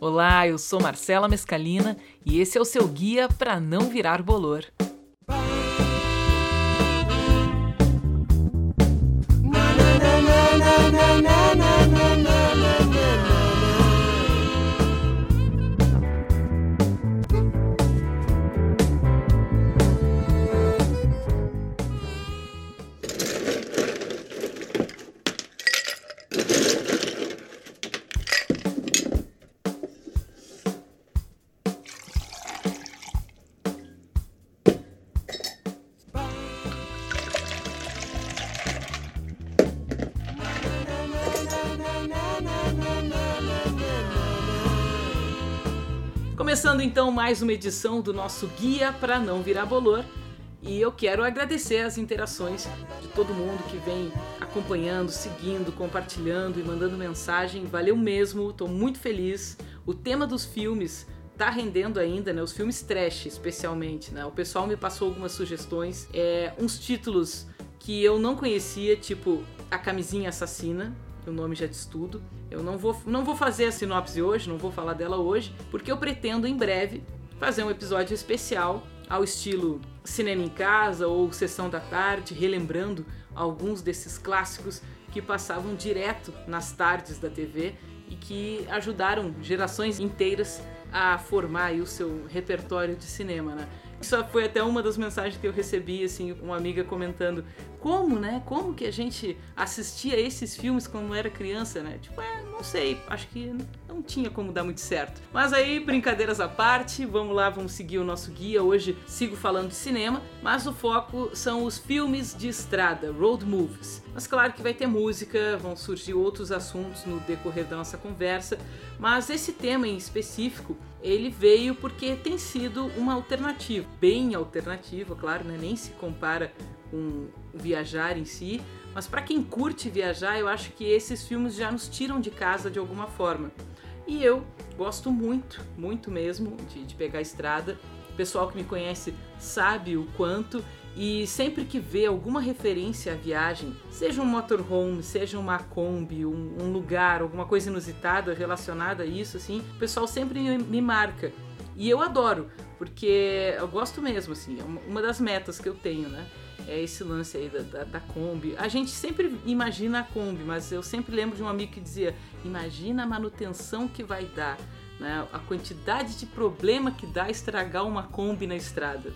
Olá, eu sou Marcela Mescalina e esse é o seu guia para não virar bolor. Começando então mais uma edição do nosso Guia para Não Virar Bolor. E eu quero agradecer as interações de todo mundo que vem acompanhando, seguindo, compartilhando e mandando mensagem. Valeu mesmo, estou muito feliz. O tema dos filmes tá rendendo ainda, né? Os filmes trash, especialmente, né? O pessoal me passou algumas sugestões, é, uns títulos que eu não conhecia, tipo A Camisinha Assassina, o nome já diz tudo. Eu não vou, não vou fazer a sinopse hoje, não vou falar dela hoje, porque eu pretendo em breve fazer um episódio especial ao estilo Cinema em Casa ou Sessão da Tarde, relembrando alguns desses clássicos que passavam direto nas tardes da TV e que ajudaram gerações inteiras a formar o seu repertório de cinema, né? Isso foi até uma das mensagens que eu recebi, assim, uma amiga comentando como, né? Como que a gente assistia esses filmes quando era criança, né? Tipo, é, não sei, acho que não tinha como dar muito certo. Mas aí, brincadeiras à parte, vamos lá, vamos seguir o nosso guia. Hoje sigo falando de cinema, mas o foco são os filmes de estrada, road movies. Mas claro que vai ter música, vão surgir outros assuntos no decorrer da nossa conversa, mas esse tema em específico, ele veio porque tem sido uma alternativa, bem alternativa, claro, né? nem se compara com viajar em si, mas para quem curte viajar, eu acho que esses filmes já nos tiram de casa de alguma forma. E eu gosto muito, muito mesmo de, de pegar a estrada. O pessoal que me conhece sabe o quanto e sempre que vê alguma referência à viagem, seja um motorhome, seja uma Kombi, um, um, lugar, alguma coisa inusitada relacionada a isso, assim, o pessoal sempre me, marca. E eu adoro, porque eu gosto mesmo, assim, é uma das metas que eu tenho, né? É esse lance aí da, da, da, Kombi. A gente sempre imagina a Kombi, mas eu sempre lembro de um amigo que dizia: imagina a manutenção que vai dar, né? a quantidade de problema que dá estragar uma Kombi na estrada.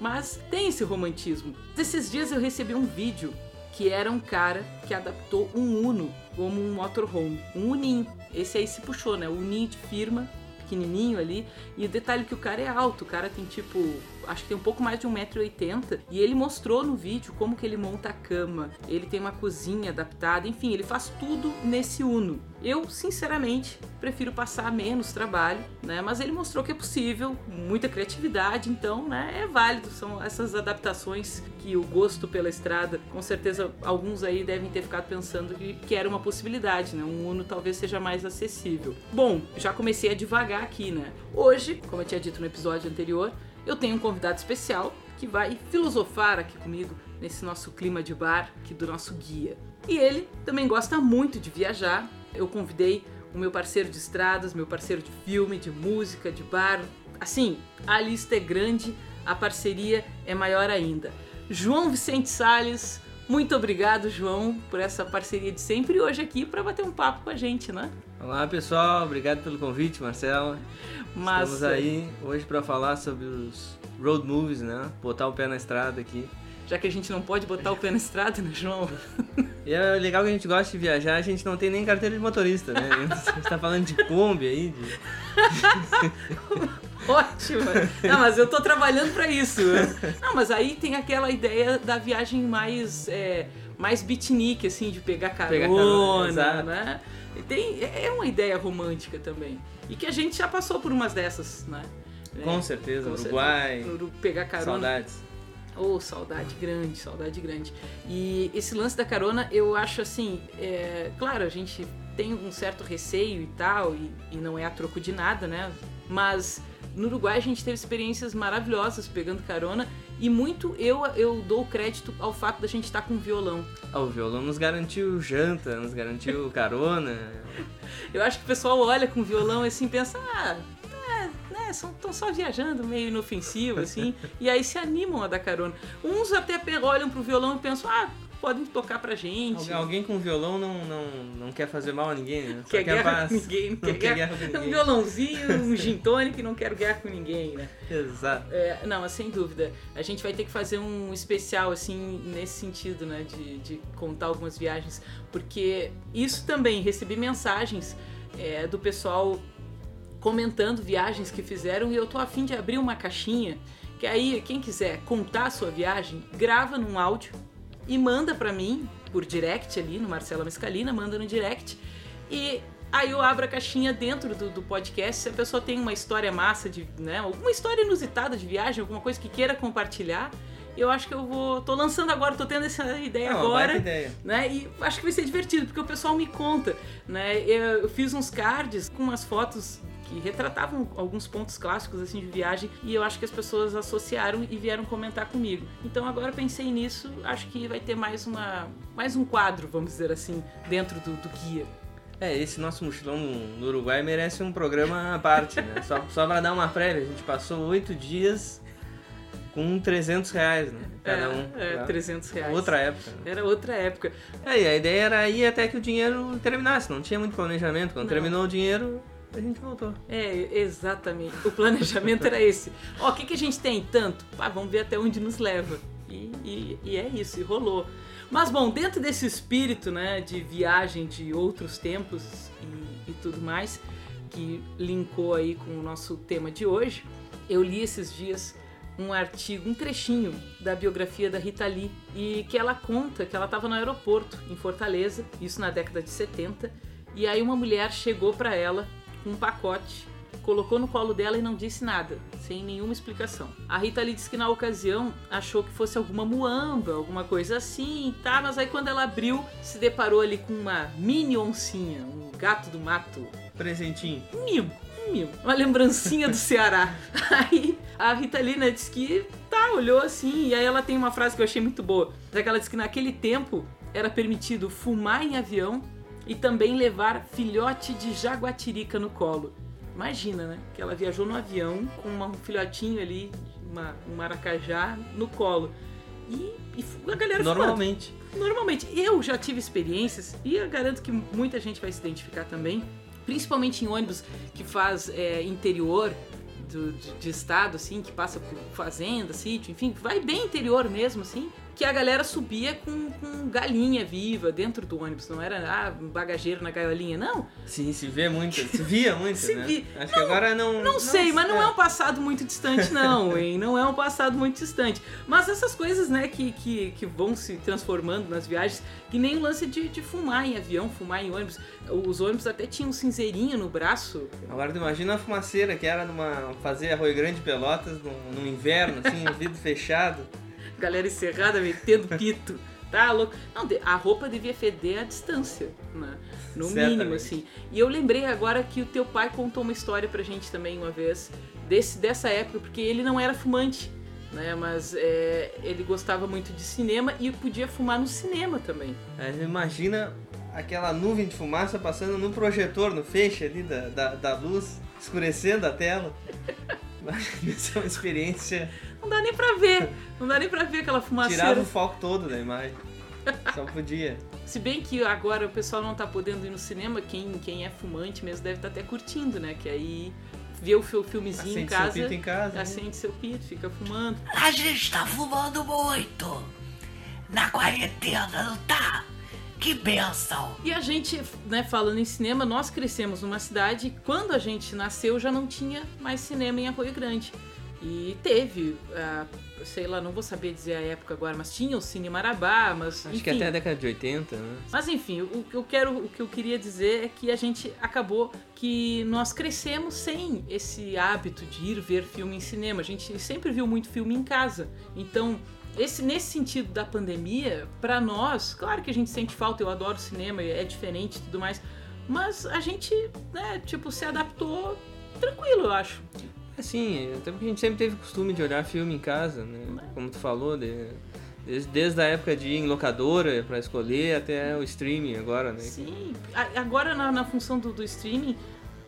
Mas tem esse romantismo. Esses dias eu recebi um vídeo que era um cara que adaptou um Uno como um motorhome, um Uninho. Esse aí se puxou, né? O Uninho de firma pequenininho ali. E o detalhe é que o cara é alto, o cara tem tipo, acho que tem um pouco mais de 1,80m. E ele mostrou no vídeo como que ele monta a cama. Ele tem uma cozinha adaptada, enfim, ele faz tudo nesse Uno. Eu, sinceramente, prefiro passar menos trabalho, né? Mas ele mostrou que é possível, muita criatividade, então, né, é válido. São essas adaptações que o gosto pela estrada, com certeza alguns aí devem ter ficado pensando que, que era uma possibilidade, né? Um Uno talvez seja mais acessível. Bom, já comecei a devagar aqui, né? Hoje, como eu tinha dito no episódio anterior, eu tenho um convidado especial que vai filosofar aqui comigo nesse nosso clima de bar aqui do nosso guia. E ele também gosta muito de viajar, eu convidei o meu parceiro de estradas, meu parceiro de filme, de música, de bar. Assim, a lista é grande, a parceria é maior ainda. João Vicente Sales, muito obrigado, João, por essa parceria de sempre e hoje aqui para bater um papo com a gente, né? Olá, pessoal, obrigado pelo convite, Marcela. Mas Estamos aí hoje para falar sobre os road movies, né? Botar o pé na estrada aqui já que a gente não pode botar o pé na estrada, né, João? E é legal que a gente gosta de viajar, a gente não tem nem carteira de motorista, né? A gente tá falando de Kombi aí. De... Ótimo! Não, mas eu tô trabalhando para isso. Não, mas aí tem aquela ideia da viagem mais, é, mais beatnik, assim, de pegar carona, pegar carona né? Tem, é uma ideia romântica também. E que a gente já passou por umas dessas, né? Com certeza, Com Uruguai. Certeza, pegar carona. Saudades. Oh, saudade grande, saudade grande. E esse lance da carona, eu acho assim, é, claro, a gente tem um certo receio e tal, e, e não é a troco de nada, né? Mas no Uruguai a gente teve experiências maravilhosas pegando carona E muito eu, eu dou crédito ao fato da gente estar com violão. Ah, o violão nos garantiu janta, nos garantiu carona. eu acho que o pessoal olha com violão e assim pensa, ah, é, né, estão só viajando meio inofensivo, assim, e aí se animam a dar carona. Uns até olham pro violão e pensam, ah, podem tocar pra gente. Alguém, com violão não, não, não quer fazer mal a ninguém, né? Quer, quer guerra paz. com ninguém, não, quer, quer guerra, com ninguém. Um violãozinho, um gin tonic, não quero guerra com ninguém, né? Exato. É, não, mas sem dúvida. A gente vai ter que fazer um especial, assim, nesse sentido, né? De, de contar algumas viagens. Porque isso também, recebi mensagens é, do pessoal comentando viagens que fizeram e eu tô afim de abrir uma caixinha que aí quem quiser contar a sua viagem, grava num áudio e manda para mim por direct ali no Marcela Mescalina, manda no direct e aí eu abro a caixinha dentro do, do, podcast. Se a pessoa tem uma história massa de, né, alguma história inusitada de viagem, alguma coisa que queira compartilhar, eu acho que eu vou. tô lançando agora, tô tendo essa ideia Não, agora. Ideia. Né? E acho que vai ser divertido, porque o pessoal me conta. Né? Eu fiz uns cards com umas fotos que retratavam alguns pontos clássicos assim de viagem e eu acho que as pessoas associaram e vieram comentar comigo. Então agora pensei nisso, acho que vai ter mais uma mais um quadro, vamos dizer assim, dentro do, do guia. É, esse nosso mochilão no Uruguai merece um programa à parte, né? Só, só para dar uma prévia, a gente passou oito dias com 300 reais, né? Cada é, um. É, 300 reais. Outra época. Né? Era outra época. É, e a ideia era ir até que o dinheiro terminasse, não tinha muito planejamento. Quando não. terminou o dinheiro, a gente voltou. É, exatamente. O planejamento era esse. Ó, o que, que a gente tem? Tanto. Ah, vamos ver até onde nos leva. E, e, e, é isso, e rolou. Mas bom, dentro desse espírito né, de viagem de outros tempos e, e tudo mais, que linkou aí com o nosso tema de hoje, eu li esses dias um artigo, um trechinho da biografia da Rita Lee e que ela conta que ela estava no aeroporto em Fortaleza, isso na década de 70, e aí uma mulher chegou para ela um pacote, colocou no colo dela e não disse nada, sem nenhuma explicação. A Rita ali disse que na ocasião achou que fosse alguma muamba, alguma coisa assim, tá? Mas aí quando ela abriu, se deparou ali com uma mini oncinha, um gato do mato. Presentinho. Mimo, um mimo. Uma lembrancinha do Ceará. Aí a Rita Lina disse que tá, olhou assim, e aí ela tem uma frase que eu achei muito boa. Já que ela disse que naquele tempo era permitido fumar em avião e também levar filhote de jaguatirica no colo. Imagina, né? Que ela viajou no avião com um filhotinho ali, uma, um maracajá no colo. E, e a galera Normalmente. Fumando. Normalmente. Eu já tive experiências, e eu garanto que muita gente vai se identificar também, principalmente em ônibus que faz é, interior do, de, de, estado, assim, que passa por fazenda, sítio, enfim, vai bem interior mesmo, assim que a galera subia com, com galinha viva dentro do ônibus. Não era ah, bagageiro na gaiolinha, não. Sim, se vê muito. Se via muito, se né? Vi... Acho não, que agora não... Não sei, mas não é. é um passado muito distante, não, hein? Não é um passado muito distante. Mas essas coisas, né, que, que, que vão se transformando nas viagens, que nem o lance de, de fumar em avião, fumar em ônibus. Os ônibus até tinham um cinzeirinho no braço. Agora tu imagina a fumaceira que era numa... fazer Arroio Grande Pelotas no, no inverno, assim, vidro fechado galera encerrada metendo pito. Tá louco? Não, a roupa devia feder à distância, né? No Certamente. mínimo, assim. E eu lembrei agora que o teu pai contou uma história pra gente também uma vez, desse, dessa época, porque ele não era fumante, né? Mas é, ele gostava muito de cinema e podia fumar no cinema também. É, imagina aquela nuvem de fumaça passando no projetor, no feixe ali da, da, da luz, escurecendo a tela. Isso é uma experiência não dá nem pra ver. Não dá nem pra ver aquela fumaceira. Tirava o foco todo da imagem. Só podia. Se bem que agora o pessoal não tá podendo ir no cinema, quem, quem é fumante mesmo deve estar tá até curtindo, né? Que aí vê o filmezinho acende em casa. Seu pito em casa. Acende né? seu pito, fica fumando. A gente tá fumando muito. Na quarentena, não tá? Que benção! E a gente, né, falando em cinema, nós crescemos numa cidade, quando a gente nasceu já não tinha mais cinema em Arroio Grande. E teve, uh, sei lá, não vou saber dizer a época agora, mas tinha o Cine Marabá, mas. Acho enfim. que até a década de 80, né? Mas enfim, o que eu quero, o que eu queria dizer é que a gente acabou que nós crescemos sem esse hábito de ir ver filme em cinema. A gente sempre viu muito filme em casa. Então, esse, nesse sentido da pandemia, para nós, claro que a gente sente falta, eu adoro cinema, é diferente e tudo mais, mas a gente, né, tipo, se adaptou tranquilo, eu acho. Sim, até porque a gente sempre teve costume de olhar filme em casa, né? Como tu falou, de, desde, desde a época de ir em locadora para escolher até o streaming agora, né? Sim, agora na, na função do, do streaming,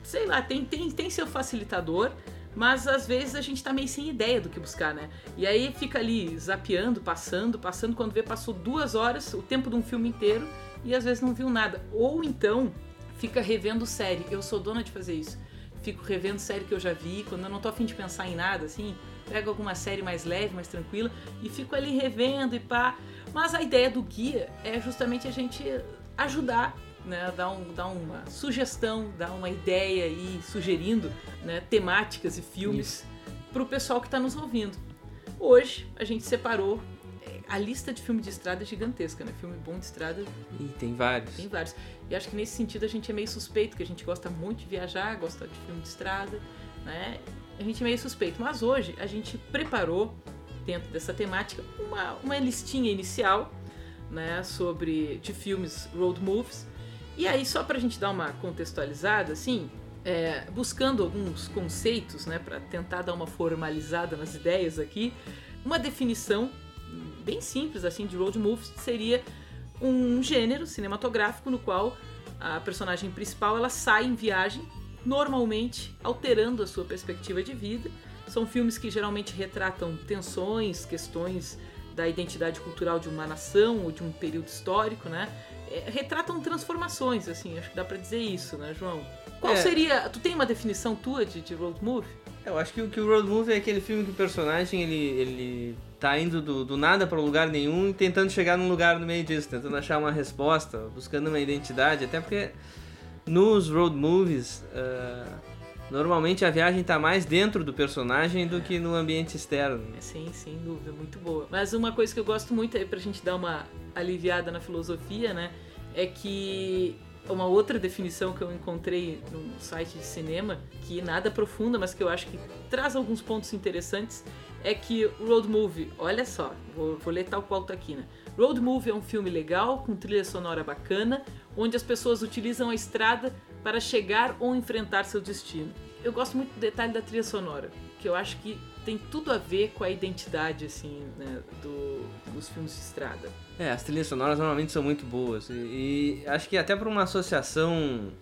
sei lá, tem, tem, tem seu facilitador, mas às vezes a gente tá meio sem ideia do que buscar, né? E aí fica ali zapeando, passando, passando, quando vê passou duas horas, o tempo de um filme inteiro, e às vezes não viu nada. Ou então fica revendo série. Eu sou dona de fazer isso. Fico revendo série que eu já vi, quando eu não tô afim de pensar em nada, assim, pego alguma série mais leve, mais tranquila, e fico ali revendo e pá. Mas a ideia do guia é justamente a gente ajudar, né, dar, um, dar uma sugestão, dar uma ideia aí, sugerindo né, temáticas e filmes para o pessoal que está nos ouvindo. Hoje a gente separou a lista de filme de estrada é gigantesca, né? Filme bom de estrada E tem vários. tem vários. E acho que nesse sentido a gente é meio suspeito, que a gente gosta muito de viajar, gosta de filme de estrada, né? A gente é meio suspeito. Mas hoje a gente preparou, dentro dessa temática, uma, uma listinha inicial, né? Sobre de filmes road movies. E aí, só pra gente dar uma contextualizada, assim, é, buscando alguns conceitos, né? Pra tentar dar uma formalizada nas ideias aqui, uma definição bem simples, assim, de road movies seria um gênero cinematográfico no qual a personagem principal ela sai em viagem, normalmente alterando a sua perspectiva de vida. São filmes que geralmente retratam tensões, questões da identidade cultural de uma nação ou de um período histórico, né? É, retratam transformações, assim, acho que dá pra dizer isso, né, João? Qual É. seria. Tu tem uma definição tua de, de road movie? Eu acho que, o- que o road movie é aquele filme que o personagem ele, ele tá indo do, do nada para lugar nenhum e tentando chegar num lugar no meio disso, tentando achar uma resposta, buscando uma identidade, até porque nos road movies ah, normalmente a viagem tá mais dentro do personagem do que no ambiente externo. É, Sim, sem dúvida, muito boa. Mas uma coisa que eu gosto muito aí pra gente dar uma aliviada na filosofia, né? É que uma outra definição que eu encontrei num site de cinema, que nada profunda, mas que eu acho que traz alguns pontos interessantes, é que road movie, olha só, vou, vou ler tal qual tá aqui, né? Road movie é um filme legal, com trilha sonora bacana, onde as pessoas utilizam a estrada para chegar ou enfrentar seu destino. Eu gosto muito do detalhe da trilha sonora, que eu acho que tem tudo a ver com a identidade, assim, né, do, dos filmes de estrada. É, as trilhas sonoras normalmente são muito boas. E, e acho que até por uma associação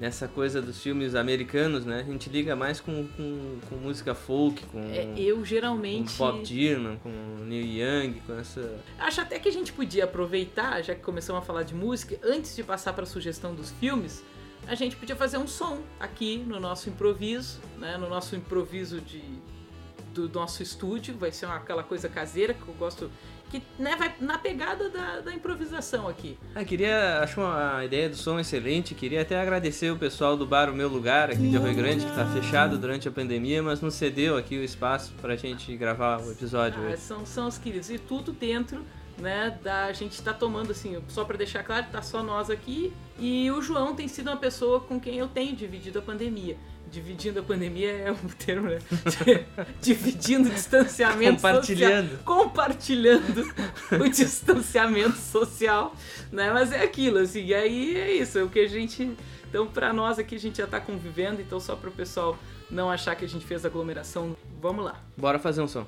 nessa coisa dos filmes americanos, né? A gente liga mais com, com, com música folk, com, É, eu com geralmente Bob Dylan, com Neil Young, com essa. acho até que a gente podia aproveitar, já que começamos a falar de música, antes de passar para a sugestão dos filmes, a gente podia fazer um som aqui no nosso improviso, né, no nosso improviso de do nosso estúdio, vai ser uma, aquela coisa caseira que eu gosto, que né, vai na pegada da, da improvisação aqui. Ah, queria. Acho uma ideia do som excelente. Queria até agradecer o pessoal do Bar O Meu Lugar aqui de Rio Grande, que tá fechado durante a pandemia, mas nos cedeu aqui o espaço pra gente gravar o episódio Ah, hoje. são, são os queridos. E tudo dentro, né, da gente tá tomando assim, só pra deixar claro, tá só nós aqui. E o João tem sido uma pessoa com quem eu tenho dividido a pandemia. Dividindo a pandemia é um termo, né? Dividindo o distanciamento Compartilhando. social. Compartilhando o distanciamento social, né? Mas é aquilo, assim, e aí é isso, é o que a gente... Então, pra nós aqui, a gente já tá convivendo, então só pro pessoal não achar que a gente fez aglomeração, vamos lá. Bora fazer um som.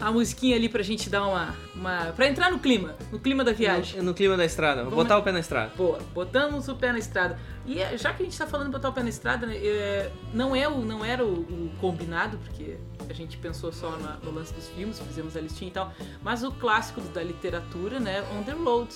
A musiquinha ali pra gente dar uma, uma. pra entrar no clima, no clima da viagem. No, no clima da estrada, Vamos- botar o pé na estrada. Boa, botamos o pé na estrada. E é, já que a gente tá falando de botar o pé na estrada, né, é, não, é o, não era o, o combinado, porque a gente pensou só na- no lance dos filmes, fizemos a listinha e tal, mas o clássico da literatura, né, On the Road.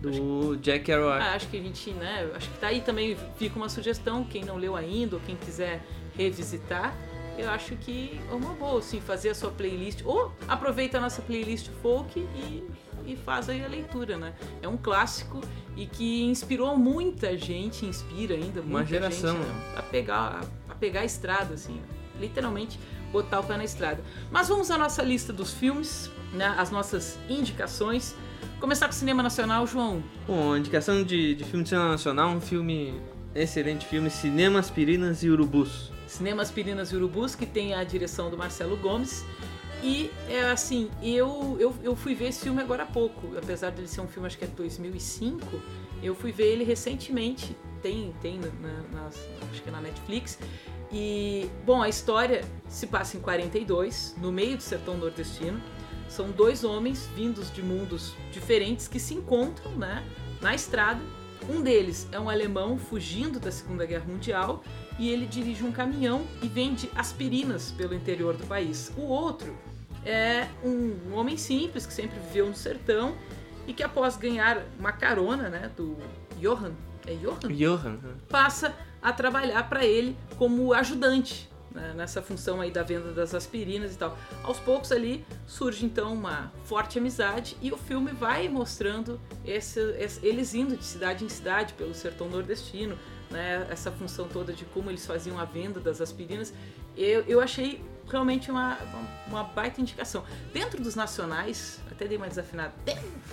Do Jack Kerouac. Ah, acho que a gente, né, acho que tá aí também, fica uma sugestão, quem não leu ainda ou quem quiser revisitar, eu acho que é uma boa, assim, fazer a sua playlist, ou aproveita a nossa playlist folk e, e faz aí a leitura, né? É um clássico e que inspirou muita gente, inspira ainda Uma muita geração, gente, né, a pegar a pegar a estrada, assim, literalmente botar o pé na estrada. Mas vamos à nossa lista dos filmes, né, as nossas indicações. Começar com o cinema nacional, João. Bom, indicação de, de filme de cinema nacional, um filme, excelente filme, Cinema, Aspirinas e Urubus. Cinema Aspirinas e Urubus, que tem a direção do Marcelo Gomes. E, é assim, eu, eu, eu fui ver esse filme agora há pouco. Apesar dele ser um filme, acho que é de 2005, eu fui ver ele recentemente. Tem, tem na, na- acho que é na Netflix. E, bom, a história se passa em 42, no meio do sertão nordestino. São dois homens vindos de mundos diferentes que se encontram, né, na estrada. Um deles é um alemão fugindo da Segunda Guerra Mundial e ele dirige um caminhão e vende aspirinas pelo interior do país. O outro é um homem simples que sempre viveu no sertão e que após ganhar uma carona, né, do Johann, é Johann? Johan. passa a trabalhar para ele como ajudante né, nessa função aí da venda das aspirinas e tal. Aos poucos ali surge então uma forte amizade e o filme vai mostrando esse, esse- eles indo de cidade em cidade pelo sertão nordestino, né, essa função toda de como eles faziam a venda das aspirinas. Eu, eu achei realmente uma, uma, baita indicação. Dentro dos nacionais, até dei uma desafinada.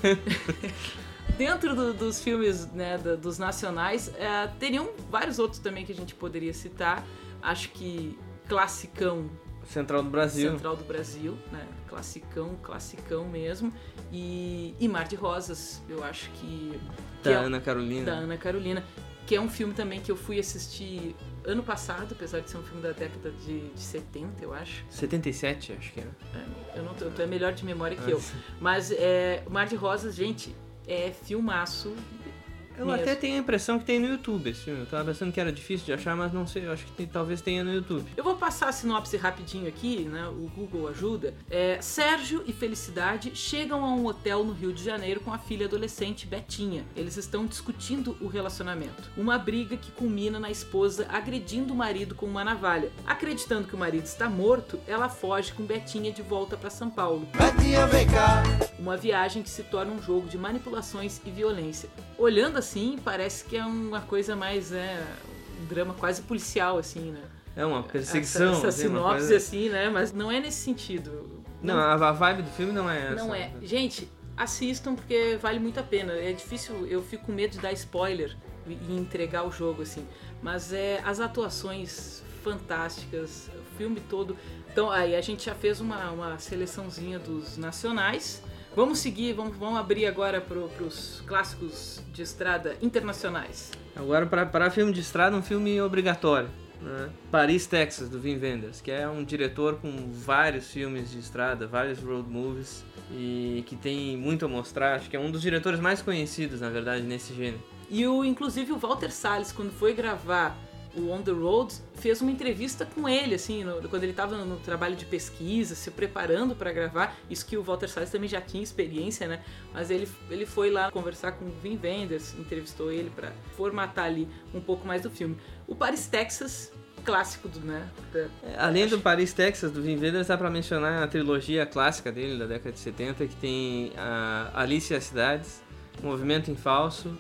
Dentro do- dos filmes né, dos nacionais, é, teriam vários outros também que a gente poderia citar. Acho que classicão Central do Brasil. Central do Brasil, né? Classicão, classicão mesmo. E, e Mar de Rosas, eu acho que. que Da é- Ana Carolina. da Ana Carolina, que é um filme também que eu fui assistir ano passado, apesar de ser um filme da década de, de 70, eu acho. 77, acho que é. É, eu não tô, tu é melhor de memória que eu. Mas é, Mar de Rosas, gente, é filmaço. Eu mesmo. até tenho a impressão que tem no YouTube esse filme. Eu tava pensando que era difícil de achar, mas não sei. Eu acho que tem- talvez tenha no YouTube. Eu vou passar a sinopse rapidinho aqui, né? O Google ajuda. É, Sérgio e Felicidade chegam a um hotel no Rio de Janeiro com a filha adolescente Betinha. Eles estão discutindo o relacionamento. Uma briga que culmina na esposa agredindo o marido com uma navalha. Acreditando que o marido está morto, ela foge com Betinha de volta para São Paulo. Uma viagem que se torna um jogo de manipulações e violência. Olhando assim, parece que é uma coisa mais, é, um drama quase policial, assim, né? É uma perseguição. Essa, essa assim, sinopse, coisa- assim, né? Mas não é nesse sentido. Não, a, a vibe do filme não é essa. Não é. Gente, assistam porque vale muito a pena. É difícil, eu fico com medo de dar spoiler e e entregar o jogo, assim. Mas é as atuações fantásticas, o filme todo. Então, aí a gente já fez uma, uma seleçãozinha dos nacionais. Vamos seguir, vamos, vamos abrir agora para os clássicos de estrada internacionais. Agora, para, filme de estrada, um filme obrigatório. Né? Paris, Texas, do Vin Wenders, que é um diretor com vários filmes de estrada, vários road movies, e que tem muito a mostrar. Acho que é um dos diretores mais conhecidos, na verdade, nesse gênero. E o, inclusive o Walter Salles, quando foi gravar o On the Road, fez uma entrevista com ele, assim, no- quando ele estava no trabalho de pesquisa, se preparando para gravar. Isso que o Walter Salles também já tinha experiência, né? Mas ele, ele foi lá conversar com o Vin Wenders, entrevistou ele para formatar ali um pouco mais do filme. O Paris, Texas, clássico do, né? da- É, Além do Paris, Texas, do Vin Wenders, dá pra mencionar a trilogia clássica dele, da década de 70, que tem a Alice e as Cidades, Movimento em Falso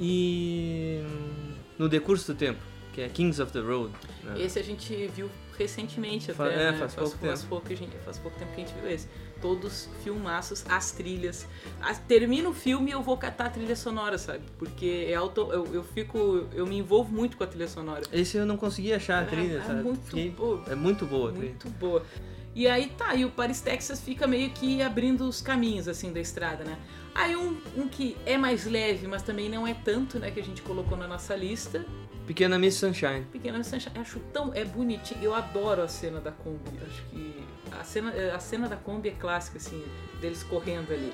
e hum, No Decurso do Tempo, que é Kings of the Road. né? Esse a gente viu recentemente até, é, né? faz pouco faz, tempo. pouco que a gente- faz pouco tempo que a gente viu esse. Todos filmaços, as trilhas. As- termina o filme e eu vou catar a trilha sonora, sabe? Porque é auto, eu, eu fico. Eu me envolvo muito com a trilha sonora. Esse eu não consegui achar a trilha, é, sabe? muito Fiquei- boa. É muito boa a trilha. Muito boa. E aí tá, e o Paris, Texas fica meio que abrindo os caminhos, assim, da estrada, né? Aí um, um que é mais leve, mas também não é tanto, né, que a gente colocou na nossa lista, Pequena Miss Sunshine. Pequena Miss Sunshine, acho tão. É bonitinho. Eu adoro a cena da Kombi. Acho que a cena, a cena da Kombi é clássica, assim, deles correndo ali.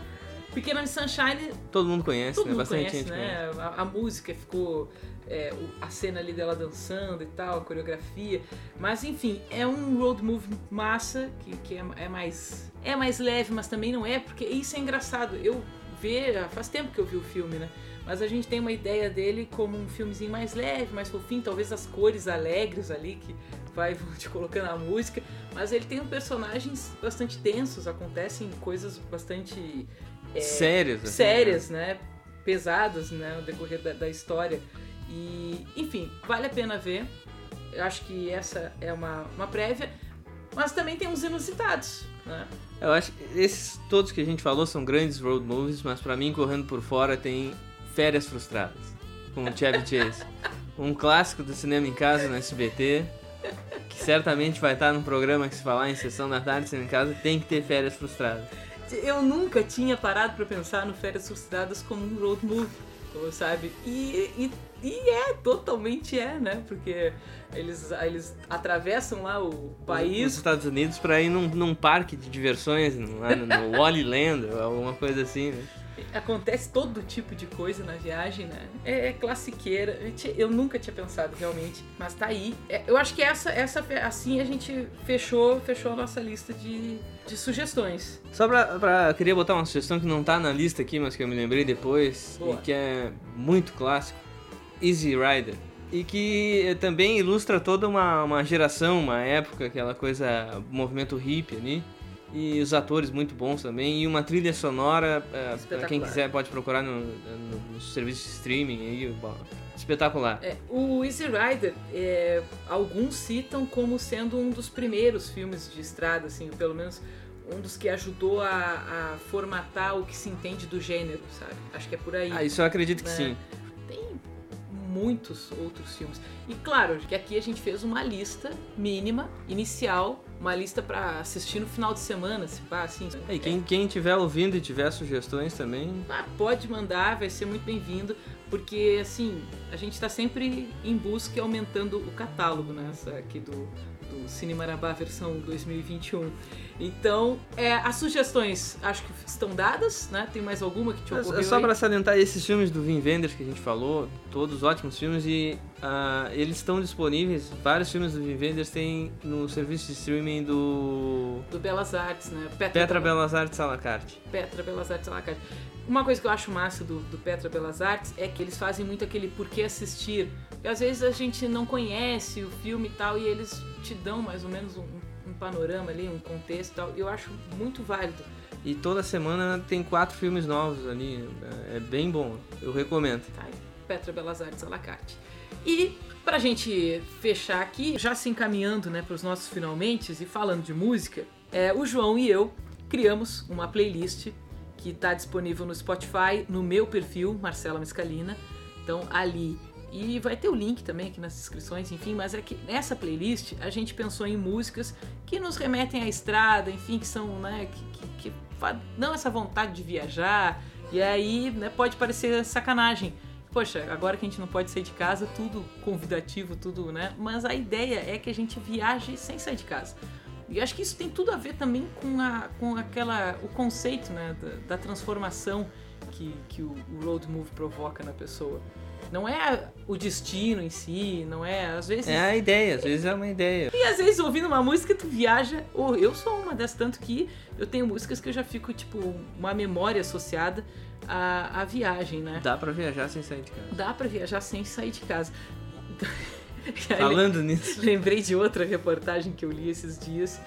Pequena Miss Sunshine, Todo mundo conhece, todo né? mundo Bastante conhece, gente né? conhece. A, a música ficou. é, a cena ali dela dançando e tal, a coreografia. Mas enfim, é um road movie massa, que, que é, é mais. É mais leve, mas também não é, porque isso é engraçado. Eu ver, faz tempo que eu vi o filme, né? Mas a gente tem uma ideia dele como um filmezinho mais leve, mais fofinho, talvez as cores alegres ali que vai vão te colocando a música. Mas ele tem personagens bastante tensos, acontecem coisas bastante é, Sérias. assim, sérias, né? Pesadas, né? No decorrer da, da história. E, enfim, vale a pena ver. Eu acho que essa é uma, uma prévia. Mas também tem uns inusitados, né? Eu acho que esses todos que a gente falou são grandes road movies, mas pra mim, correndo por fora, tem Férias Frustradas, com o Chevy Chase. Um clássico do cinema em casa no SBT, que certamente vai estar num programa que se falar em sessão da tarde, cinema em casa, tem que ter Férias Frustradas. Eu nunca tinha parado pra pensar no Férias Frustradas como um road movie, sabe? E, e, e é, totalmente é, né? Porque eles, eles atravessam lá o país Estados Unidos pra ir num, num parque de diversões, lá no, no Wally Land, alguma coisa assim, né? Acontece todo tipo de coisa na viagem, né? É, é classiqueira. Eu nunca tinha pensado realmente, mas tá aí. É, eu acho que essa, essa, assim a gente fechou, fechou a nossa lista de, de sugestões. Só pra, pra. eu Queria botar uma sugestão que não tá na lista aqui, mas que eu me lembrei depois, Boa. e que é muito clássico: Easy Rider. E que também ilustra toda uma, uma geração, uma época, aquela coisa, movimento hippie ali. E os atores muito bons também. E uma trilha sonora, pra Espetacular. quem quiser pode procurar no, no, no serviço de streaming aí. bom, espetacular. É, o Easy Rider, é, alguns citam como sendo um dos primeiros filmes de estrada, assim, pelo menos um dos que ajudou a, a formatar o que se entende do gênero, sabe? Acho que é por aí. Ah, isso eu acredito que É. sim. Tem muitos outros filmes. E claro, que aqui a gente fez uma lista mínima, inicial, uma lista pra assistir no final de semana, se pá, assim. E quem, quem tiver ouvindo e tiver sugestões também, Ah, pode mandar, vai ser muito bem-vindo, porque assim, a gente tá sempre em busca e aumentando o catálogo, né? Essa aqui do, do Cine Marabá versão 2021. Então, é, as sugestões acho que estão dadas, né? Tem mais alguma que te É ocorreu só aí? pra salientar esses filmes do Vin Wenders que a gente falou, todos ótimos filmes e ah, eles estão disponíveis. Vários filmes do Vin Wenders tem no serviço de streaming do Do Belas Artes, né? Petra Belas Artes à la carte. Petra Belas Artes à la carte. Uma coisa que eu acho massa do, do Petra Belas Artes é que eles fazem muito aquele por que assistir. Porque às vezes a gente não conhece o filme e tal, e eles te dão mais ou menos um panorama ali, um contexto e tal. Eu acho muito válido. E toda semana tem quatro filmes novos ali. É bem bom, eu recomendo. Tá? Petra Belas Artes à la carte. E pra gente fechar aqui, já se encaminhando né, para os nossos finalmente e falando de música, é, o João e eu criamos uma playlist que está disponível no Spotify, no meu perfil, Marcela Mescalina. Então ali. E vai ter o link também aqui nas descrições, enfim, mas é que nessa playlist a gente pensou em músicas que nos remetem à estrada, enfim, que são, né, que, que, que dão essa vontade de viajar. E aí, né, pode parecer sacanagem. Poxa, agora que a gente não pode sair de casa, tudo convidativo, tudo, né? Mas a ideia é que a gente viaje sem sair de casa. E acho que isso tem tudo a ver também com, a, com aquela, o conceito né, da, da transformação que, que o, o road movie provoca na pessoa. Não é o destino em si, não é, às vezes... É a ideia, às vezes é uma ideia. E às vezes ouvindo uma música tu viaja, ou eu sou uma dessas, tanto que eu tenho músicas que eu já fico, tipo, uma memória associada à, à viagem, né? Dá pra viajar sem sair de casa. Dá pra viajar sem sair de casa. Falando nisso, Lembrei de outra reportagem que eu li esses dias,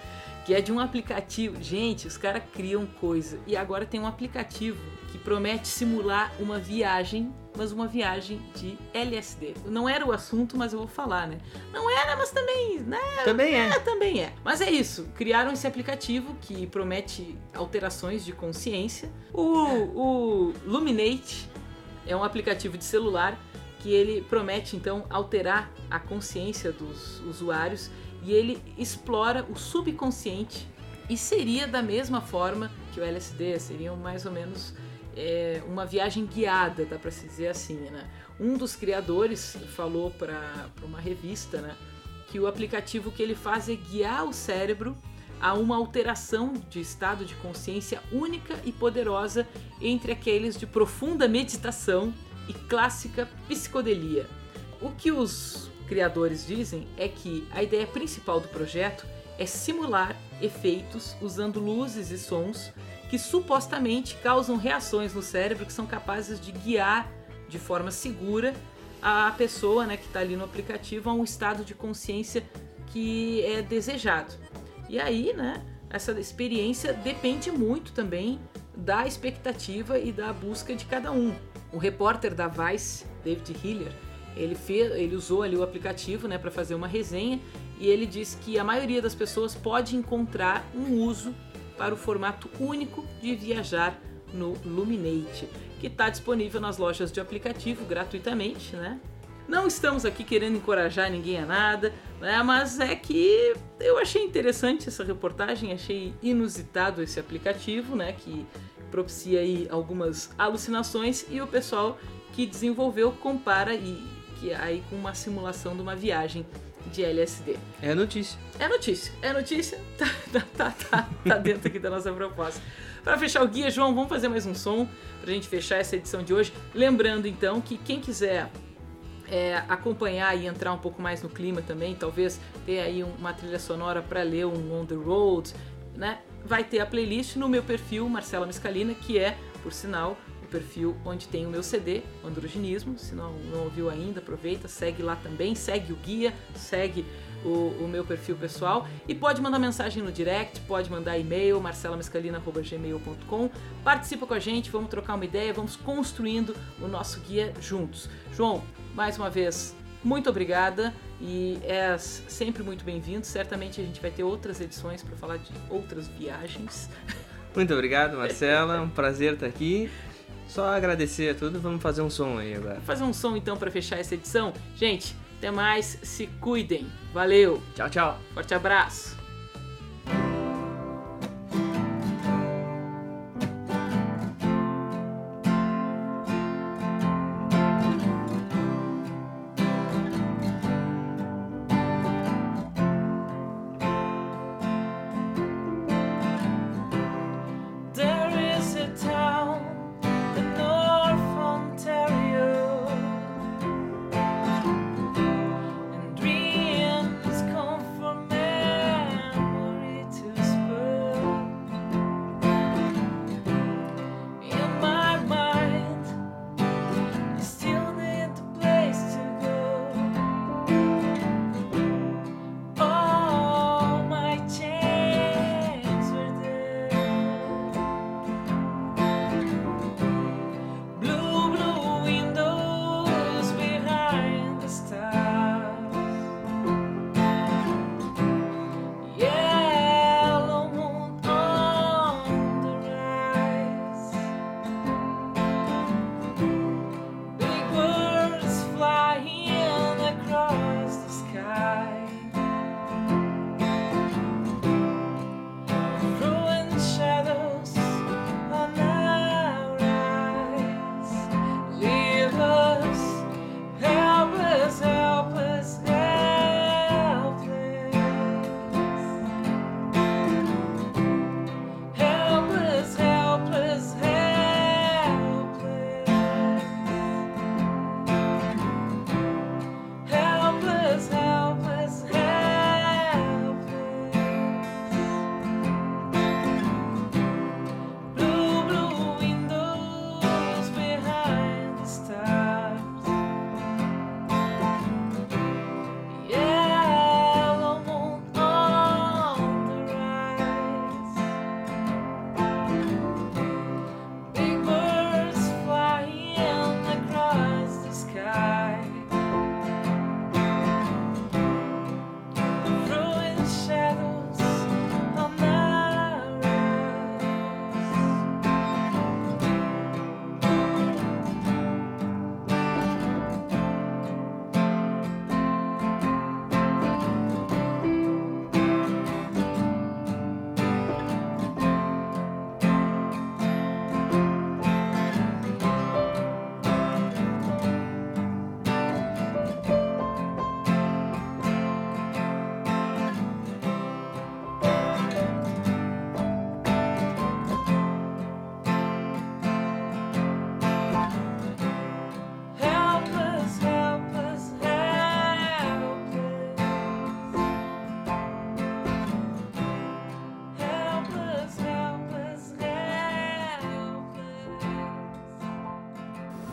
que é de um aplicativo. Gente, os caras criam coisa. E agora tem um aplicativo que promete simular uma viagem, mas uma viagem de LSD. Não era o assunto, mas eu vou falar, né? Não era, mas também, né? também é. É, também é. Mas é isso. Criaram esse aplicativo que promete alterações de consciência. O, o Luminate é um aplicativo de celular que ele promete então alterar a consciência dos usuários e ele explora o subconsciente e seria da mesma forma que o LSD, seriam mais ou menos é, uma viagem guiada, dá para se dizer assim, né? Um dos criadores falou para uma revista, né, que o aplicativo que ele faz é guiar o cérebro a uma alteração de estado de consciência única e poderosa entre aqueles de profunda meditação e clássica psicodelia. O que os criadores dizem é que a ideia principal do projeto é simular efeitos usando luzes e sons que supostamente causam reações no cérebro que são capazes de guiar de forma segura a pessoa né, que está ali no aplicativo a um estado de consciência que é desejado. E aí, né, essa experiência depende muito também da expectativa e da busca de cada um. O repórter da Vice, David Hiller, ele, fez, ele usou ali o aplicativo né, para fazer uma resenha e ele disse que a maioria das pessoas pode encontrar um uso para o formato único de viajar no Luminate, que está disponível nas lojas de aplicativo gratuitamente, né? Não estamos aqui querendo encorajar ninguém a nada, né? Mas é que eu achei interessante essa reportagem, achei inusitado esse aplicativo, né? Que propicia aí algumas alucinações e o pessoal que desenvolveu compara e que aí com uma simulação de uma viagem de LSD. É notícia. É notícia, é notícia, tá, tá, tá, tá, tá dentro aqui da nossa proposta. Para fechar o guia, João, vamos fazer mais um som pra gente fechar essa edição de hoje. Lembrando então que quem quiser é, acompanhar e entrar um pouco mais no clima também, talvez ter aí uma trilha sonora para ler um On the Road, né? Vai ter a playlist no meu perfil Marcela Miscalina, que é, por sinal, o perfil onde tem o meu CD, o Androginismo. Se não, não ouviu ainda, aproveita, segue lá também, segue o guia, segue o, o meu perfil pessoal e pode mandar mensagem no direct, pode mandar e-mail, marcelamescalina.gmail.com. Participa com a gente, vamos trocar uma ideia, vamos construindo o nosso guia juntos. João, mais uma vez, muito obrigada e é sempre muito bem-vindo. Certamente a gente vai ter outras edições para falar de outras viagens. Muito obrigado, Marcela. Um prazer estar aqui. Só agradecer a tudo. Vamos fazer um som aí agora. Vou fazer um som então para fechar essa edição. Gente, até mais, se cuidem. Valeu. Tchau, tchau. Forte abraço.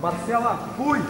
Marcela, fui!